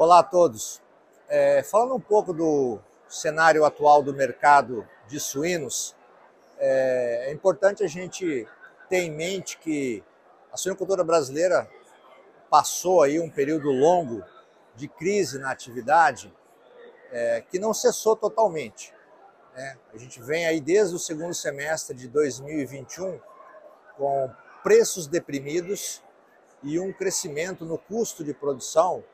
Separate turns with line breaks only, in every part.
Olá a todos. É, falando um pouco do cenário atual do mercado de suínos, é, é importante a gente ter em mente que a suinocultura brasileira passou aí um período longo de crise na atividade é, que não cessou totalmente. Né? A gente vem aí desde o segundo semestre de 2021 com preços deprimidos e um crescimento no custo de produção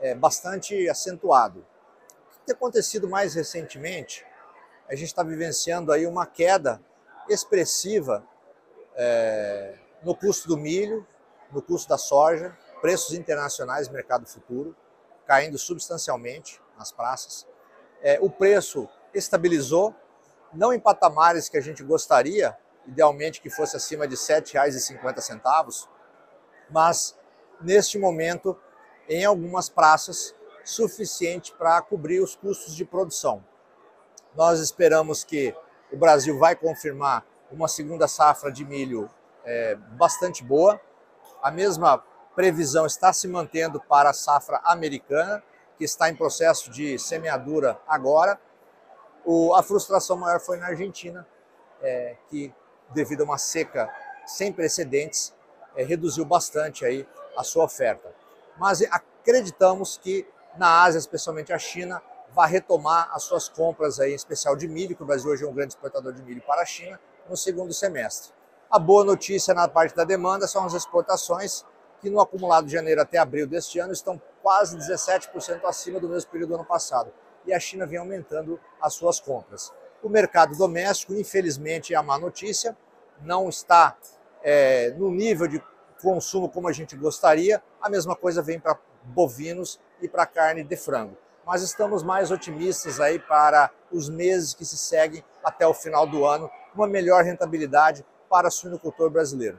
é, bastante acentuado. O que tem acontecido mais recentemente? A gente está vivenciando aí uma queda expressiva é, no custo do milho, no custo da soja, preços internacionais, mercado futuro, caindo substancialmente nas praças. É, o preço estabilizou, não em patamares que a gente gostaria, idealmente que fosse acima de R$ 7,50, mas neste momento em algumas praças suficiente para cobrir os custos de produção. Nós esperamos que o Brasil vai confirmar uma segunda safra de milho é, bastante boa. A mesma previsão está se mantendo para a safra americana, que está em processo de semeadura agora. O, a frustração maior foi na Argentina, é, que devido a uma seca sem precedentes, é, reduziu bastante aí a sua oferta mas acreditamos que na Ásia, especialmente a China, vai retomar as suas compras aí, em especial de milho, que o Brasil hoje é um grande exportador de milho para a China, no segundo semestre. A boa notícia na parte da demanda são as exportações, que no acumulado de janeiro até abril deste ano estão quase 17% acima do mesmo período do ano passado. E a China vem aumentando as suas compras. O mercado doméstico, infelizmente, é a má notícia, não está é, no nível de consumo como a gente gostaria, a mesma coisa vem para bovinos e para carne de frango. Mas estamos mais otimistas aí para os meses que se seguem até o final do ano, uma melhor rentabilidade para o suinocultor brasileiro.